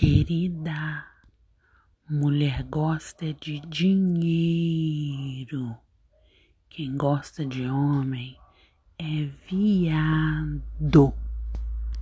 Querida, mulher gosta de dinheiro. Quem gosta de homem é viado.